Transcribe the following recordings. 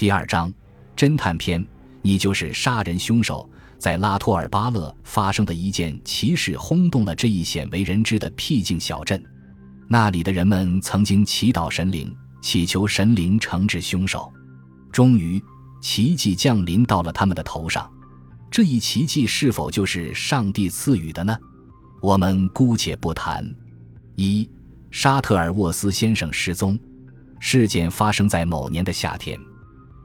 第二章，侦探篇。你就是杀人凶手。在拉托尔巴勒发生的一件奇事，轰动了这一鲜为人知的僻静小镇。那里的人们曾经祈祷神灵，祈求神灵惩治凶手。终于，奇迹降临到了他们的头上。这一奇迹是否就是上帝赐予的呢？我们姑且不谈。一，沙特尔沃斯先生失踪。事件发生在某年的夏天。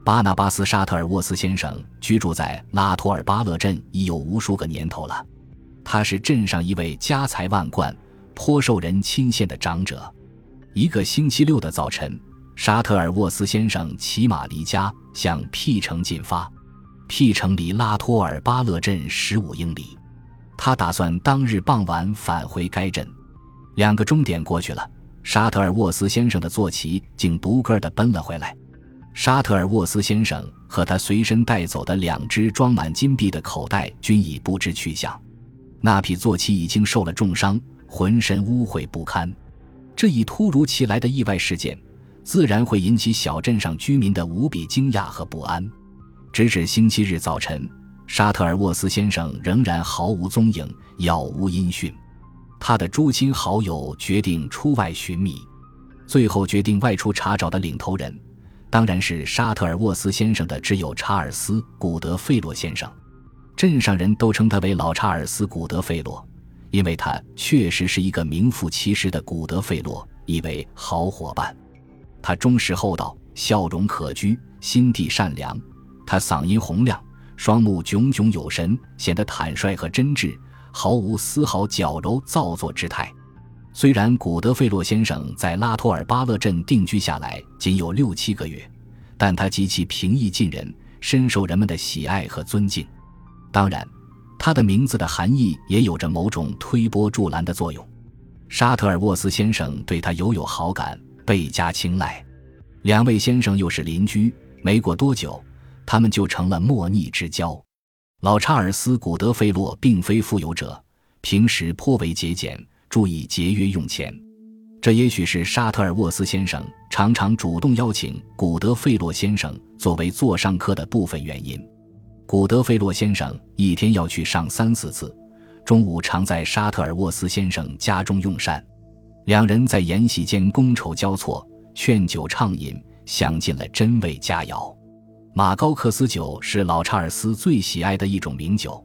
巴纳巴斯·沙特尔沃斯先生居住在拉托尔巴勒镇已有无数个年头了。他是镇上一位家财万贯、颇受人钦羡的长者。一个星期六的早晨，沙特尔沃斯先生骑马离家，向 P 城进发。P 城离拉托尔巴勒镇十五英里。他打算当日傍晚返回该镇。两个钟点过去了，沙特尔沃斯先生的坐骑竟独个的奔了回来。沙特尔沃斯先生和他随身带走的两只装满金币的口袋均已不知去向，那匹坐骑已经受了重伤，浑身污秽不堪。这一突如其来的意外事件，自然会引起小镇上居民的无比惊讶和不安。直至星期日早晨，沙特尔沃斯先生仍然毫无踪影，杳无音讯。他的诸亲好友决定出外寻觅，最后决定外出查找的领头人。当然是沙特尔沃斯先生的挚友查尔斯·古德费洛先生，镇上人都称他为老查尔斯·古德费洛，因为他确实是一个名副其实的古德费洛，一位好伙伴。他忠实厚道，笑容可掬，心地善良。他嗓音洪亮，双目炯炯有神，显得坦率和真挚，毫无丝毫矫揉造作之态。虽然古德费洛先生在拉托尔巴勒镇定居下来仅有六七个月，但他极其平易近人，深受人们的喜爱和尊敬。当然，他的名字的含义也有着某种推波助澜的作用。沙特尔沃斯先生对他犹有好感，倍加青睐。两位先生又是邻居，没过多久，他们就成了莫逆之交。老查尔斯·古德费洛并非富有者，平时颇为节俭。注意节约用钱，这也许是沙特尔沃斯先生常常主动邀请古德费洛先生作为座上客的部分原因。古德费洛先生一天要去上三四次，中午常在沙特尔沃斯先生家中用膳，两人在筵席间觥筹交错，劝酒畅饮，享尽了珍味佳肴。马高克斯酒是老查尔斯最喜爱的一种名酒。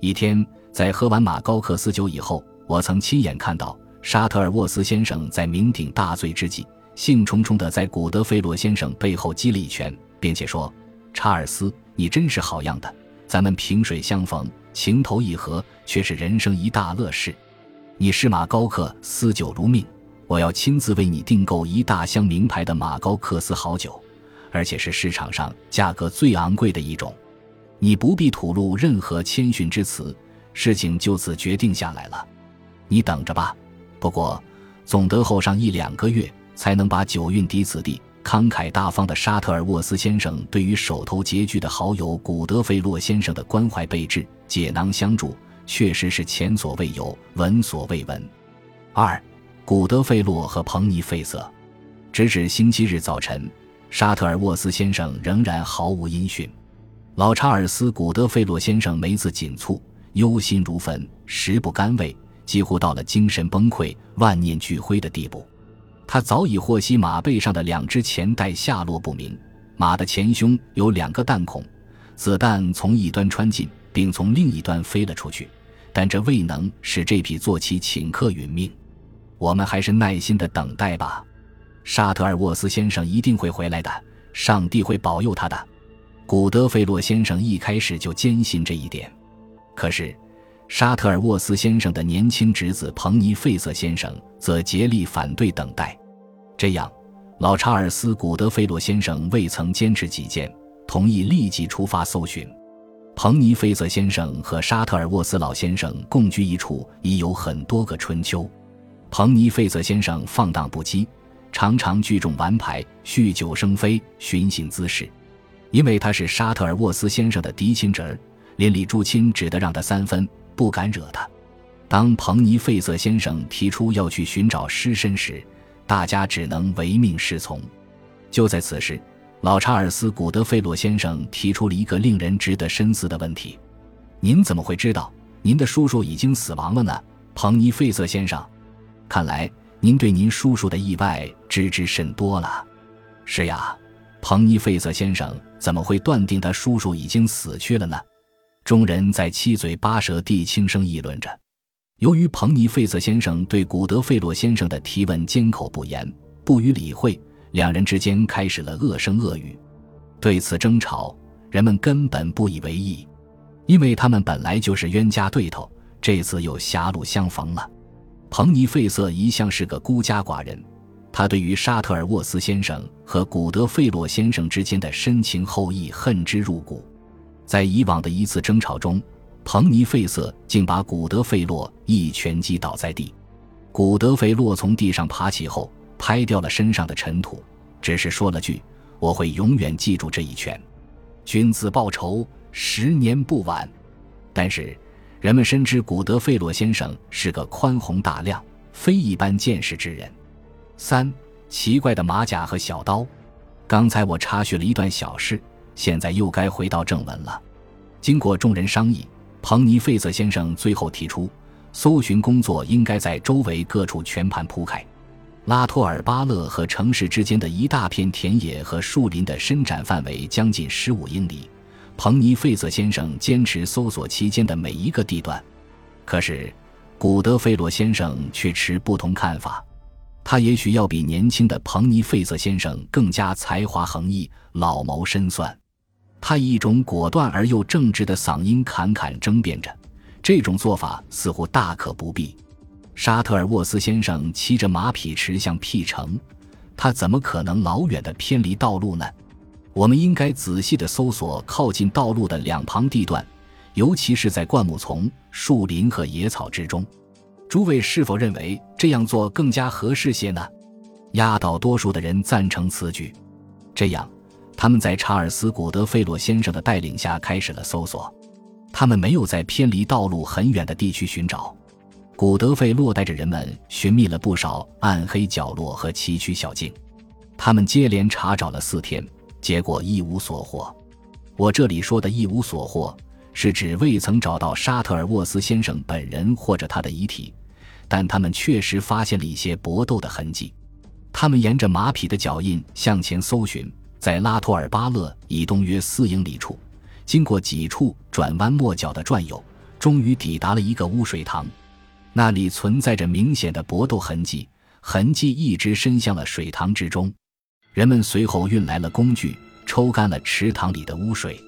一天，在喝完马高克斯酒以后。我曾亲眼看到沙特尔沃斯先生在酩酊大醉之际，兴冲冲地在古德菲罗先生背后击了一拳，并且说：“查尔斯，你真是好样的！咱们萍水相逢，情投意合，却是人生一大乐事。你是马高克斯酒如命，我要亲自为你订购一大箱名牌的马高克斯好酒，而且是市场上价格最昂贵的一种。你不必吐露任何谦逊之词，事情就此决定下来了。”你等着吧，不过总得后上一两个月，才能把酒运抵此地。慷慨大方的沙特尔沃斯先生对于手头拮据的好友古德费洛先生的关怀备至、解囊相助，确实是前所未有、闻所未闻。二，古德费洛和彭尼费瑟，直至星期日早晨，沙特尔沃斯先生仍然毫无音讯。老查尔斯·古德费洛先生眉子紧蹙，忧心如焚，食不甘味。几乎到了精神崩溃、万念俱灰的地步。他早已获悉马背上的两只钱袋下落不明，马的前胸有两个弹孔，子弹从一端穿进，并从另一端飞了出去，但这未能使这匹坐骑顷刻殒命。我们还是耐心的等待吧。沙特尔沃斯先生一定会回来的，上帝会保佑他的。古德费洛先生一开始就坚信这一点，可是。沙特尔沃斯先生的年轻侄子彭尼费瑟先生则竭力反对等待，这样，老查尔斯·古德菲洛先生未曾坚持己见，同意立即出发搜寻。彭尼费瑟先生和沙特尔沃斯老先生共居一处已有很多个春秋。彭尼费瑟先生放荡不羁，常常聚众玩牌、酗酒生非、寻衅滋事，因为他是沙特尔沃斯先生的嫡亲侄儿，邻里诸亲只得让他三分。不敢惹他。当彭尼费瑟先生提出要去寻找尸身时，大家只能唯命是从。就在此时，老查尔斯·古德费洛先生提出了一个令人值得深思的问题：“您怎么会知道您的叔叔已经死亡了呢？”彭尼费瑟先生，看来您对您叔叔的意外知之甚多了。是呀，彭尼费瑟先生怎么会断定他叔叔已经死去了呢？众人在七嘴八舌地轻声议论着。由于彭尼费瑟先生对古德费洛先生的提问缄口不言，不予理会，两人之间开始了恶声恶语。对此争吵，人们根本不以为意，因为他们本来就是冤家对头，这次又狭路相逢了。彭尼费瑟一向是个孤家寡人，他对于沙特尔沃斯先生和古德费洛先生之间的深情厚谊恨之入骨。在以往的一次争吵中，彭尼费瑟竟把古德费洛一拳击倒在地。古德费洛从地上爬起后，拍掉了身上的尘土，只是说了句：“我会永远记住这一拳。”君子报仇，十年不晚。但是，人们深知古德费洛先生是个宽宏大量、非一般见识之人。三奇怪的马甲和小刀。刚才我插叙了一段小事。现在又该回到正文了。经过众人商议，彭尼费瑟先生最后提出，搜寻工作应该在周围各处全盘铺开。拉托尔巴勒和城市之间的一大片田野和树林的伸展范围将近十五英里。彭尼费瑟先生坚持搜索期间的每一个地段，可是古德菲罗先生却持不同看法。他也许要比年轻的彭尼费瑟先生更加才华横溢、老谋深算。他以一种果断而又正直的嗓音侃侃争辩着，这种做法似乎大可不必。沙特尔沃斯先生骑着马匹驰向 P 城，他怎么可能老远的偏离道路呢？我们应该仔细的搜索靠近道路的两旁地段，尤其是在灌木丛、树林和野草之中。诸位是否认为这样做更加合适些呢？压倒多数的人赞成此举，这样。他们在查尔斯·古德费洛先生的带领下开始了搜索。他们没有在偏离道路很远的地区寻找。古德费洛带着人们寻觅了不少暗黑角落和崎岖小径。他们接连查找了四天，结果一无所获。我这里说的一无所获，是指未曾找到沙特尔沃斯先生本人或者他的遗体，但他们确实发现了一些搏斗的痕迹。他们沿着马匹的脚印向前搜寻。在拉托尔巴勒以东约四英里处，经过几处转弯抹角的转悠，终于抵达了一个污水塘。那里存在着明显的搏斗痕迹，痕迹一直伸向了水塘之中。人们随后运来了工具，抽干了池塘里的污水。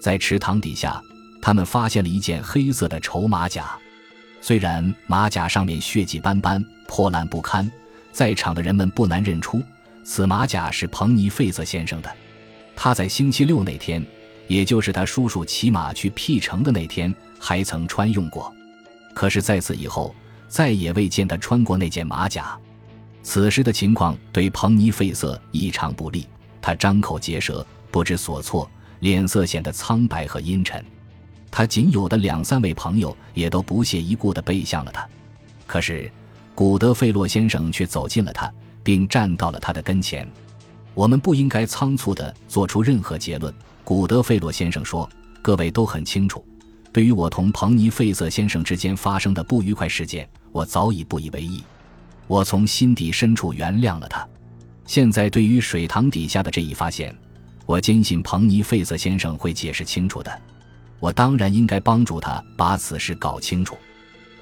在池塘底下，他们发现了一件黑色的绸马甲。虽然马甲上面血迹斑斑、破烂不堪，在场的人们不难认出。此马甲是彭尼费瑟先生的，他在星期六那天，也就是他叔叔骑马去 P 城的那天，还曾穿用过。可是在此以后，再也未见他穿过那件马甲。此时的情况对彭尼费瑟异常不利，他张口结舌，不知所措，脸色显得苍白和阴沉。他仅有的两三位朋友也都不屑一顾地背向了他。可是，古德费洛先生却走近了他。并站到了他的跟前。我们不应该仓促地做出任何结论，古德费洛先生说：“各位都很清楚，对于我同彭尼费瑟先生之间发生的不愉快事件，我早已不以为意。我从心底深处原谅了他。现在，对于水塘底下的这一发现，我坚信彭尼费瑟先生会解释清楚的。我当然应该帮助他把此事搞清楚。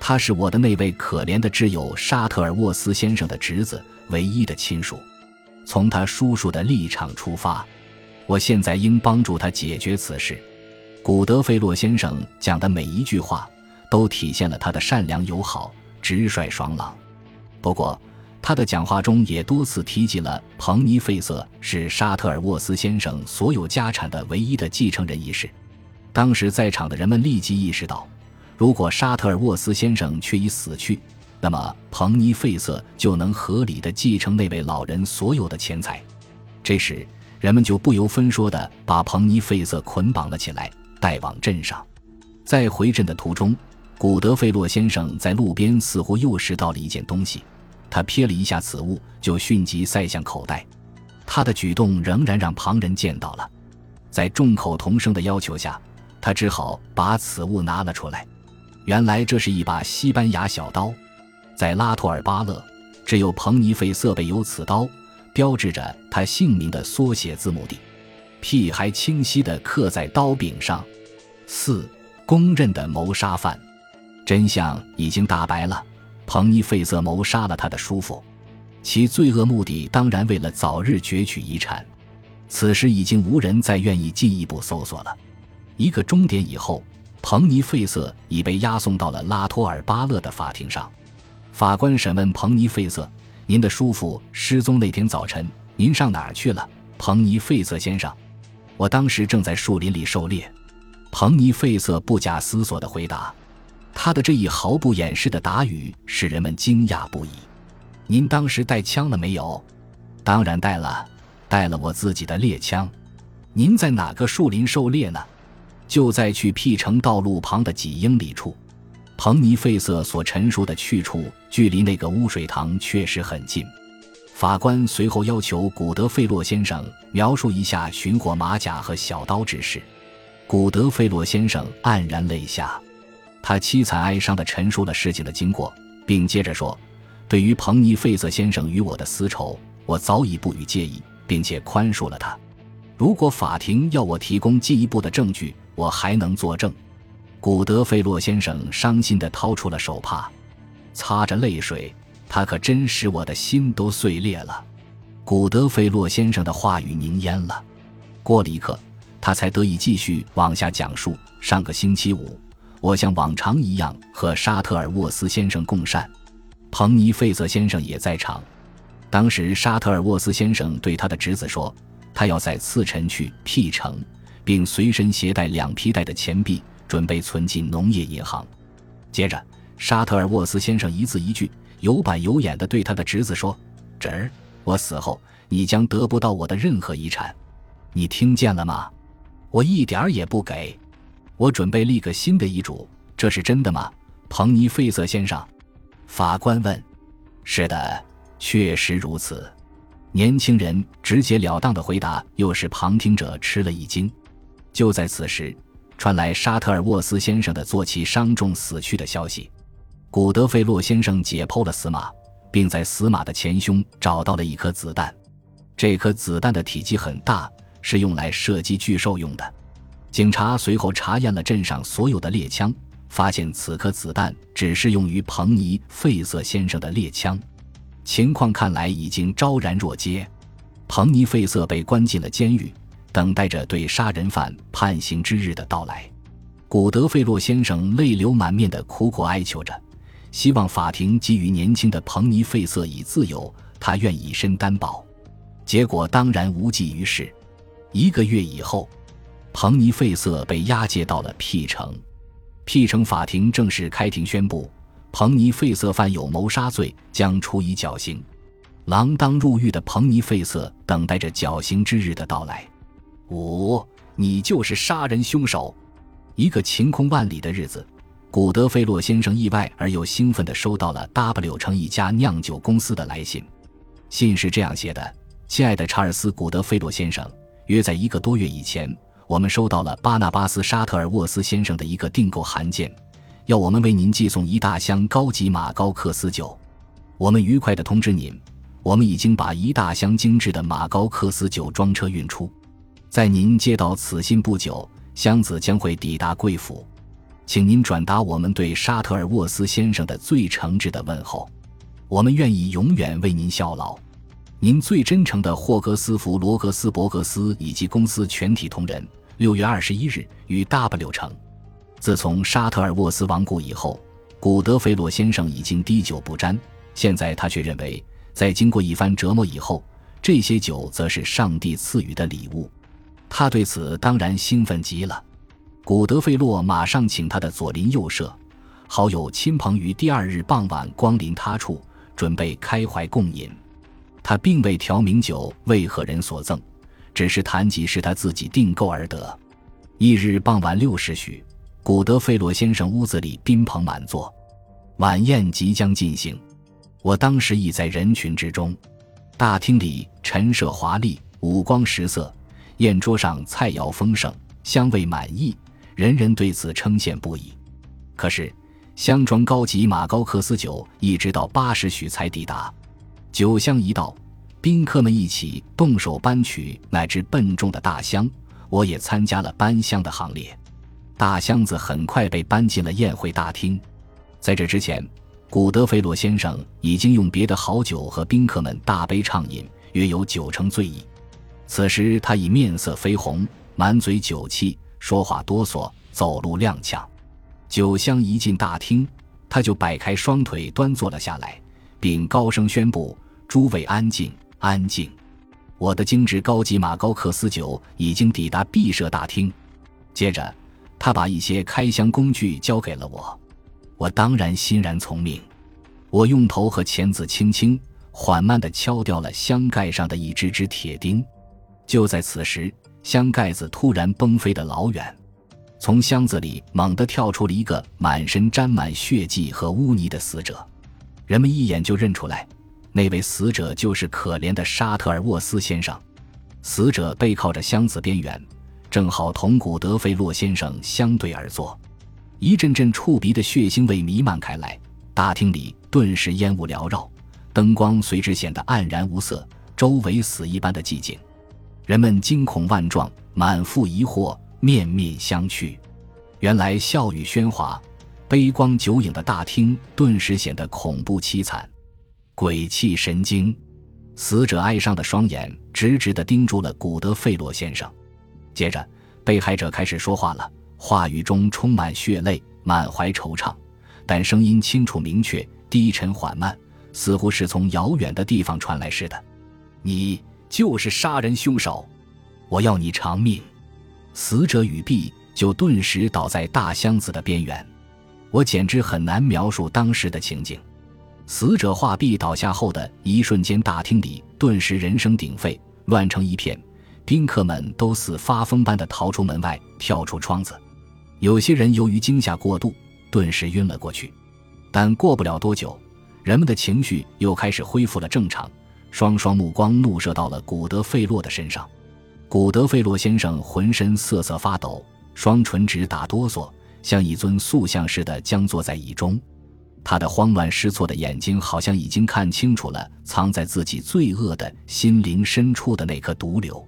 他是我的那位可怜的挚友沙特尔沃斯先生的侄子。”唯一的亲属，从他叔叔的立场出发，我现在应帮助他解决此事。古德费洛先生讲的每一句话，都体现了他的善良友好、直率爽朗。不过，他的讲话中也多次提及了彭尼费瑟是沙特尔沃斯先生所有家产的唯一的继承人一事。当时在场的人们立即意识到，如果沙特尔沃斯先生却已死去。那么，彭尼费瑟就能合理的继承那位老人所有的钱财。这时，人们就不由分说的把彭尼费瑟捆绑了起来，带往镇上。在回镇的途中，古德费洛先生在路边似乎又拾到了一件东西，他瞥了一下此物，就迅即塞向口袋。他的举动仍然让旁人见到了，在众口同声的要求下，他只好把此物拿了出来。原来这是一把西班牙小刀，在拉托尔巴勒，只有彭尼费瑟备有此刀，标志着他姓名的缩写字母 D，P 还清晰地刻在刀柄上。四，公认的谋杀犯，真相已经大白了，彭尼费瑟谋杀了他的叔父，其罪恶目的当然为了早日攫取遗产。此时已经无人再愿意进一步搜索了。一个钟点以后。彭尼费瑟已被押送到了拉托尔巴勒的法庭上。法官审问彭尼费瑟：“您的叔父失踪那天早晨，您上哪儿去了？”彭尼费瑟先生：“我当时正在树林里狩猎。”彭尼费瑟不假思索地回答。他的这一毫不掩饰的答语使人们惊讶不已。“您当时带枪了没有？”“当然带了，带了我自己的猎枪。”“您在哪个树林狩猎呢？”就在去 P 城道路旁的几英里处，彭尼费瑟所陈述的去处距离那个污水塘确实很近。法官随后要求古德费洛先生描述一下寻获马甲和小刀之事。古德费洛先生黯然泪下，他凄惨哀伤地陈述了事情的经过，并接着说：“对于彭尼费瑟先生与我的私仇，我早已不予介意，并且宽恕了他。如果法庭要我提供进一步的证据，”我还能作证，古德费洛先生伤心地掏出了手帕，擦着泪水，他可真使我的心都碎裂了。古德费洛先生的话语凝噎了。过了一刻，他才得以继续往下讲述。上个星期五，我像往常一样和沙特尔沃斯先生共膳，彭尼费瑟先生也在场。当时，沙特尔沃斯先生对他的侄子说，他要在次晨去 P 城。并随身携带两皮带的钱币，准备存进农业银行。接着，沙特尔沃斯先生一字一句、有板有眼地对他的侄子说：“侄儿，我死后，你将得不到我的任何遗产，你听见了吗？我一点儿也不给。我准备立个新的遗嘱，这是真的吗？”彭尼费瑟先生，法官问。“是的，确实如此。”年轻人直截了当的回答，又使旁听者吃了一惊。就在此时，传来沙特尔沃斯先生的坐骑伤重死去的消息。古德费洛先生解剖了死马，并在死马的前胸找到了一颗子弹。这颗子弹的体积很大，是用来射击巨兽用的。警察随后查验了镇上所有的猎枪，发现此颗子弹只适用于彭尼费瑟先生的猎枪。情况看来已经昭然若揭。彭尼费瑟被关进了监狱。等待着对杀人犯判刑之日的到来，古德费洛先生泪流满面地苦苦哀求着，希望法庭给予年轻的彭尼费瑟以自由，他愿以身担保。结果当然无济于事。一个月以后，彭尼费瑟被押解到了 P 城，P 城法庭正式开庭宣布，彭尼费瑟犯有谋杀罪，将处以绞刑。锒铛入狱的彭尼费瑟等待着绞刑之日的到来。五，你就是杀人凶手。一个晴空万里的日子，古德菲洛先生意外而又兴奋地收到了 W 城一家酿酒公司的来信。信是这样写的：“亲爱的查尔斯·古德菲洛先生，约在一个多月以前，我们收到了巴纳巴斯·沙特尔沃斯先生的一个订购函件，要我们为您寄送一大箱高级马高克斯酒。我们愉快地通知您，我们已经把一大箱精致的马高克斯酒装车运出。”在您接到此信不久，箱子将会抵达贵府，请您转达我们对沙特尔沃斯先生的最诚挚的问候。我们愿意永远为您效劳。您最真诚的霍格斯福罗格斯伯格斯以及公司全体同仁。六月二十一日于 W 城。自从沙特尔沃斯亡故以后，古德菲洛先生已经滴酒不沾。现在他却认为，在经过一番折磨以后，这些酒则是上帝赐予的礼物。他对此当然兴奋极了。古德费洛马上请他的左邻右舍、好友、亲朋于第二日傍晚光临他处，准备开怀共饮。他并未调明酒为何人所赠，只是谈及是他自己订购而得。翌日傍晚六时许，古德费洛先生屋子里宾朋满座，晚宴即将进行。我当时已在人群之中。大厅里陈设华丽，五光十色，宴桌上菜肴丰盛，香味满溢，人人对此称羡不已。可是，香庄高级马高克斯酒一直到八时许才抵达。酒香一到，宾客们一起动手搬取乃至笨重的大箱，我也参加了搬箱的行列。大箱子很快被搬进了宴会大厅。在这之前，古德菲洛先生已经用别的好酒和宾客们大杯畅饮，约有九成醉意。此时他已面色绯红，满嘴酒气，说话哆嗦，走路踉跄。酒香一进大厅，他就摆开双腿端坐了下来，并高声宣布：“诸位安静，安静！我的精致高级马高克斯酒已经抵达毕设大厅。”接着，他把一些开箱工具交给了我，我当然欣然从命。我用头和钳子轻轻、缓慢地敲掉了箱盖上的一只只铁钉。就在此时，箱盖子突然崩飞的老远。从箱子里猛地跳出了一个满身沾满血迹和污泥的死者，人们一眼就认出来，那位死者就是可怜的沙特尔沃斯先生。死者背靠着箱子边缘，正好同古德费洛先生相对而坐。一阵阵触鼻的血腥味弥漫开来，大厅里顿时烟雾缭绕，灯光随之显得黯然无色，周围死一般的寂静。人们惊恐万状，满腹疑惑。面面相觑，原来笑语喧哗、杯光酒影的大厅顿时显得恐怖凄惨、鬼气神经。死者哀伤的双眼直直地盯住了古德费洛先生。接着，被害者开始说话了，话语中充满血泪，满怀惆怅，但声音清楚明确、低沉缓慢，似乎是从遥远的地方传来似的。你就是杀人凶手，我要你偿命。死者语毕，就顿时倒在大箱子的边缘。我简直很难描述当时的情景。死者画壁倒下后的一瞬间，大厅里顿时人声鼎沸，乱成一片。宾客们都似发疯般的逃出门外，跳出窗子。有些人由于惊吓过度，顿时晕了过去。但过不了多久，人们的情绪又开始恢复了正常，双双目光怒射到了古德费洛的身上。古德费洛先生浑身瑟瑟发抖，双唇直打哆嗦，像一尊塑像似的僵坐在椅中。他的慌乱失措的眼睛好像已经看清楚了藏在自己罪恶的心灵深处的那颗毒瘤。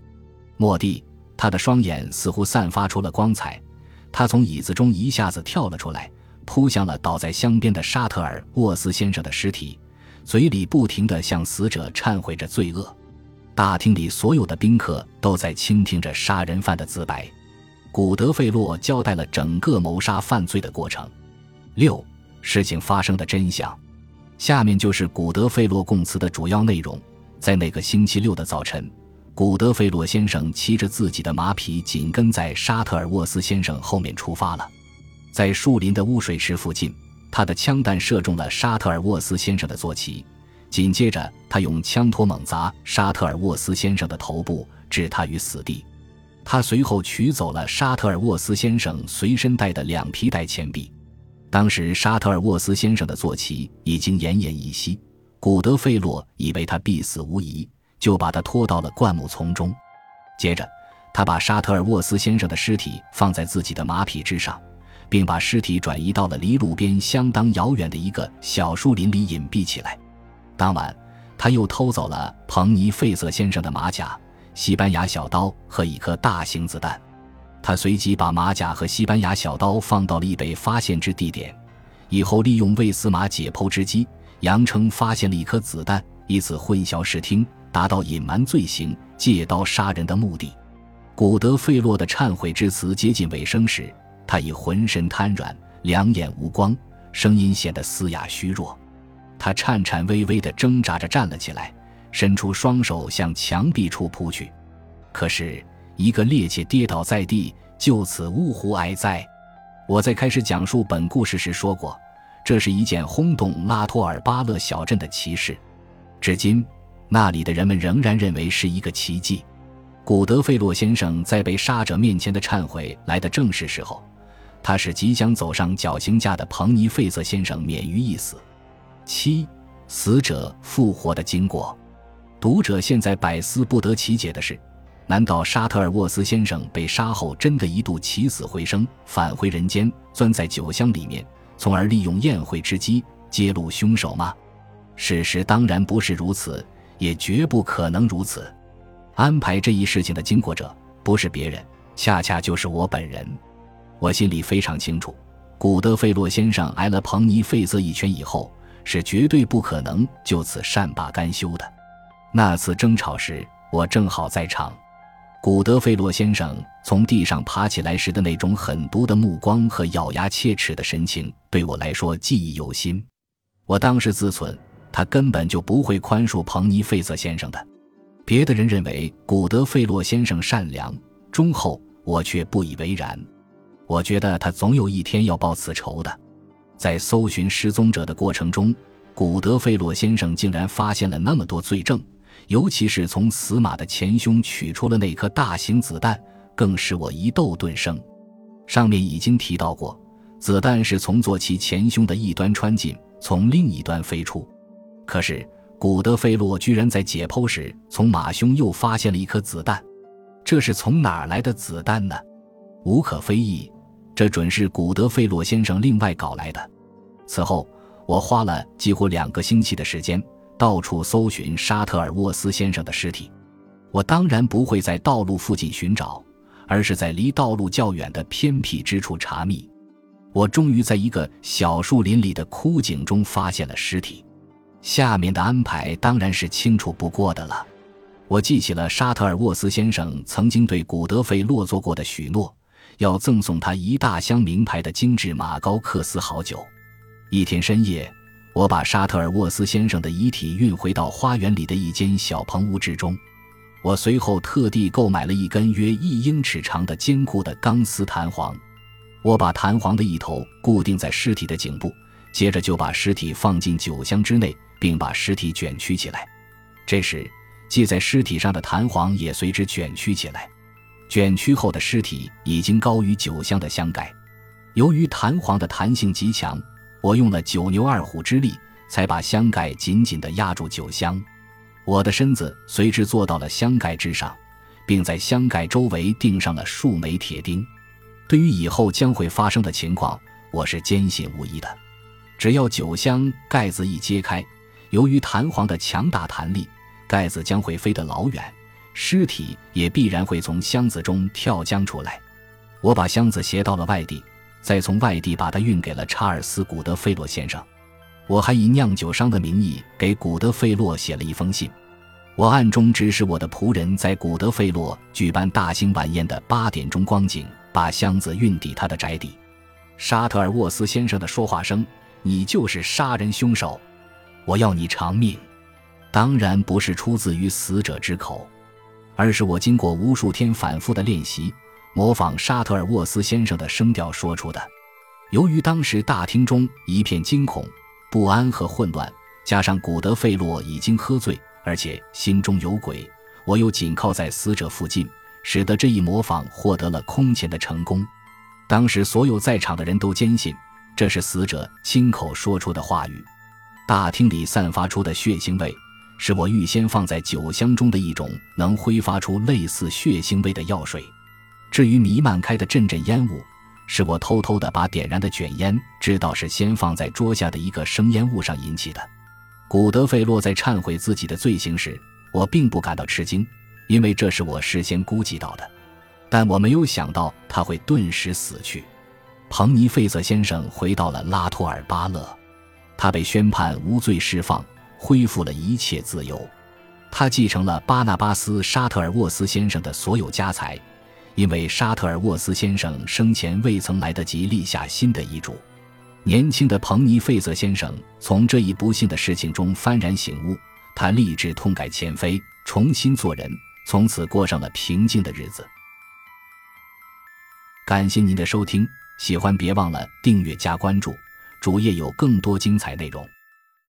莫蒂，他的双眼似乎散发出了光彩，他从椅子中一下子跳了出来，扑向了倒在香边的沙特尔沃斯先生的尸体，嘴里不停地向死者忏悔着罪恶。大厅里所有的宾客都在倾听着杀人犯的自白。古德费洛交代了整个谋杀犯罪的过程。六，事情发生的真相。下面就是古德费洛供词的主要内容。在那个星期六的早晨，古德费洛先生骑着自己的马匹，紧跟在沙特尔沃斯先生后面出发了。在树林的污水池附近，他的枪弹射中了沙特尔沃斯先生的坐骑。紧接着，他用枪托猛砸沙特尔沃斯先生的头部，置他于死地。他随后取走了沙特尔沃斯先生随身带的两皮带钱币。当时，沙特尔沃斯先生的坐骑已经奄奄一息，古德费洛以为他必死无疑，就把他拖到了灌木丛中。接着，他把沙特尔沃斯先生的尸体放在自己的马匹之上，并把尸体转移到了离路边相当遥远的一个小树林里隐蔽起来。当晚，他又偷走了彭尼费瑟先生的马甲、西班牙小刀和一颗大型子弹。他随即把马甲和西班牙小刀放到了已被发现之地点，以后利用魏斯马解剖之机，扬称发现了一颗子弹，以此混淆视听，达到隐瞒罪行、借刀杀人的目的。古德费洛的忏悔之词接近尾声时，他已浑身瘫软，两眼无光，声音显得嘶哑虚弱。他颤颤巍巍地挣扎着站了起来，伸出双手向墙壁处扑去，可是，一个趔趄跌倒在地，就此呜呼哀哉。我在开始讲述本故事时说过，这是一件轰动拉托尔巴勒小镇的奇事，至今那里的人们仍然认为是一个奇迹。古德费洛先生在被杀者面前的忏悔来的正是时候，他使即将走上绞刑架的彭尼费瑟先生免于一死。七死者复活的经过。读者现在百思不得其解的是：难道沙特尔沃斯先生被杀后，真的一度起死回生，返回人间，钻在酒箱里面，从而利用宴会之机揭露凶手吗？事实当然不是如此，也绝不可能如此。安排这一事情的经过者不是别人，恰恰就是我本人。我心里非常清楚，古德费洛先生挨了彭尼费瑟一拳以后，是绝对不可能就此善罢甘休的。那次争吵时，我正好在场。古德费洛先生从地上爬起来时的那种狠毒的目光和咬牙切齿的神情，对我来说记忆犹新。我当时自忖，他根本就不会宽恕彭尼费瑟先生的。别的人认为古德费洛先生善良忠厚，我却不以为然。我觉得他总有一天要报此仇的。在搜寻失踪者的过程中，古德费洛先生竟然发现了那么多罪证，尤其是从死马的前胸取出了那颗大型子弹，更使我一窦顿生。上面已经提到过，子弹是从坐骑前胸的一端穿进，从另一端飞出。可是古德费洛居然在解剖时从马胸又发现了一颗子弹，这是从哪儿来的子弹呢？无可非议。这准是古德费洛先生另外搞来的。此后，我花了几乎两个星期的时间，到处搜寻沙特尔沃斯先生的尸体。我当然不会在道路附近寻找，而是在离道路较远的偏僻之处查觅。我终于在一个小树林里的枯井中发现了尸体。下面的安排当然是清楚不过的了。我记起了沙特尔沃斯先生曾经对古德费洛做过的许诺。要赠送他一大箱名牌的精致马高克斯好酒。一天深夜，我把沙特尔沃斯先生的遗体运回到花园里的一间小棚屋之中。我随后特地购买了一根约一英尺长的坚固的钢丝弹簧。我把弹簧的一头固定在尸体的颈部，接着就把尸体放进酒箱之内，并把尸体卷曲起来。这时，系在尸体上的弹簧也随之卷曲起来。卷曲后的尸体已经高于酒箱的箱盖，由于弹簧的弹性极强，我用了九牛二虎之力才把箱盖紧紧地压住酒箱。我的身子随之坐到了箱盖之上，并在箱盖周围钉上了数枚铁钉。对于以后将会发生的情况，我是坚信无疑的。只要酒箱盖子一揭开，由于弹簧的强大弹力，盖子将会飞得老远。尸体也必然会从箱子中跳江出来。我把箱子携到了外地，再从外地把它运给了查尔斯·古德费洛先生。我还以酿酒商的名义给古德费洛写了一封信。我暗中指使我的仆人，在古德费洛举办大型晚宴的八点钟光景，把箱子运抵他的宅邸。沙特尔沃斯先生的说话声：“你就是杀人凶手，我要你偿命。”当然不是出自于死者之口。而是我经过无数天反复的练习，模仿沙特尔沃斯先生的声调说出的。由于当时大厅中一片惊恐、不安和混乱，加上古德费洛已经喝醉，而且心中有鬼，我又紧靠在死者附近，使得这一模仿获得了空前的成功。当时所有在场的人都坚信这是死者亲口说出的话语。大厅里散发出的血腥味。是我预先放在酒箱中的一种能挥发出类似血腥味的药水。至于弥漫开的阵阵烟雾，是我偷偷的把点燃的卷烟知道是先放在桌下的一个生烟雾上引起的。古德费洛在忏悔自己的罪行时，我并不感到吃惊，因为这是我事先估计到的。但我没有想到他会顿时死去。彭尼费瑟先生回到了拉托尔巴勒，他被宣判无罪释放。恢复了一切自由，他继承了巴纳巴斯·沙特尔沃斯先生的所有家财，因为沙特尔沃斯先生生前未曾来得及立下新的遗嘱。年轻的彭尼费瑟先生从这一不幸的事情中幡然醒悟，他立志痛改前非，重新做人，从此过上了平静的日子。感谢您的收听，喜欢别忘了订阅加关注，主页有更多精彩内容。